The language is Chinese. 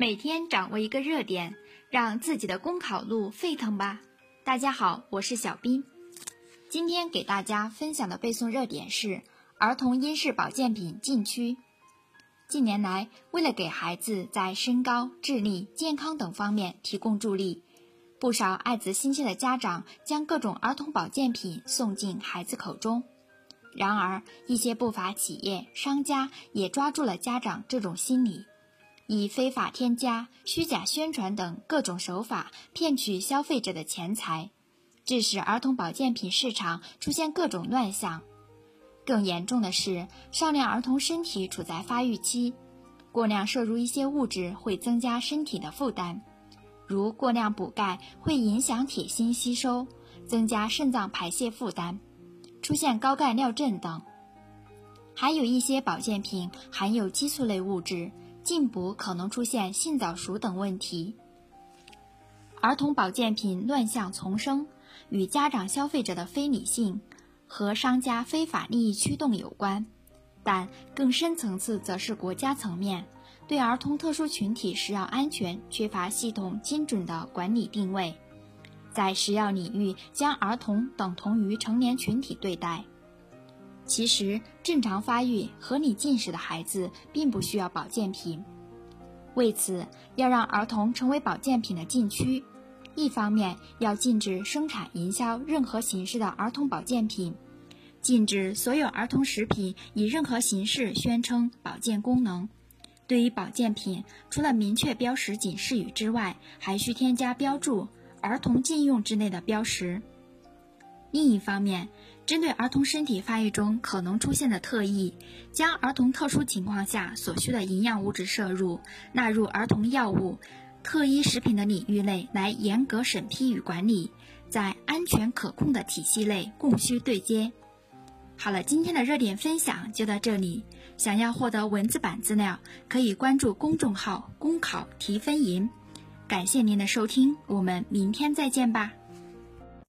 每天掌握一个热点，让自己的公考路沸腾吧！大家好，我是小斌，今天给大家分享的背诵热点是儿童婴视保健品禁区。近年来，为了给孩子在身高、智力、健康等方面提供助力，不少爱子心切的家长将各种儿童保健品送进孩子口中。然而，一些不法企业、商家也抓住了家长这种心理。以非法添加、虚假宣传等各种手法骗取消费者的钱财，致使儿童保健品市场出现各种乱象。更严重的是，少量儿童身体处在发育期，过量摄入一些物质会增加身体的负担，如过量补钙会影响铁锌吸收，增加肾脏排泄负担，出现高钙尿症等。还有一些保健品含有激素类物质。进补可能出现性早熟等问题。儿童保健品乱象丛生，与家长消费者的非理性和商家非法利益驱动有关，但更深层次则是国家层面对儿童特殊群体食药安全缺乏系统精准的管理定位，在食药领域将儿童等同于成年群体对待。其实，正常发育、合理进食的孩子并不需要保健品。为此，要让儿童成为保健品的禁区。一方面，要禁止生产、营销任何形式的儿童保健品，禁止所有儿童食品以任何形式宣称保健功能。对于保健品，除了明确标识警示语之外，还需添加标注“儿童禁用”之类的标识。另一方面，针对儿童身体发育中可能出现的特异，将儿童特殊情况下所需的营养物质摄入纳入儿童药物、特医食品的领域内来严格审批与管理，在安全可控的体系内供需对接。好了，今天的热点分享就到这里。想要获得文字版资料，可以关注公众号“公考提分营”。感谢您的收听，我们明天再见吧。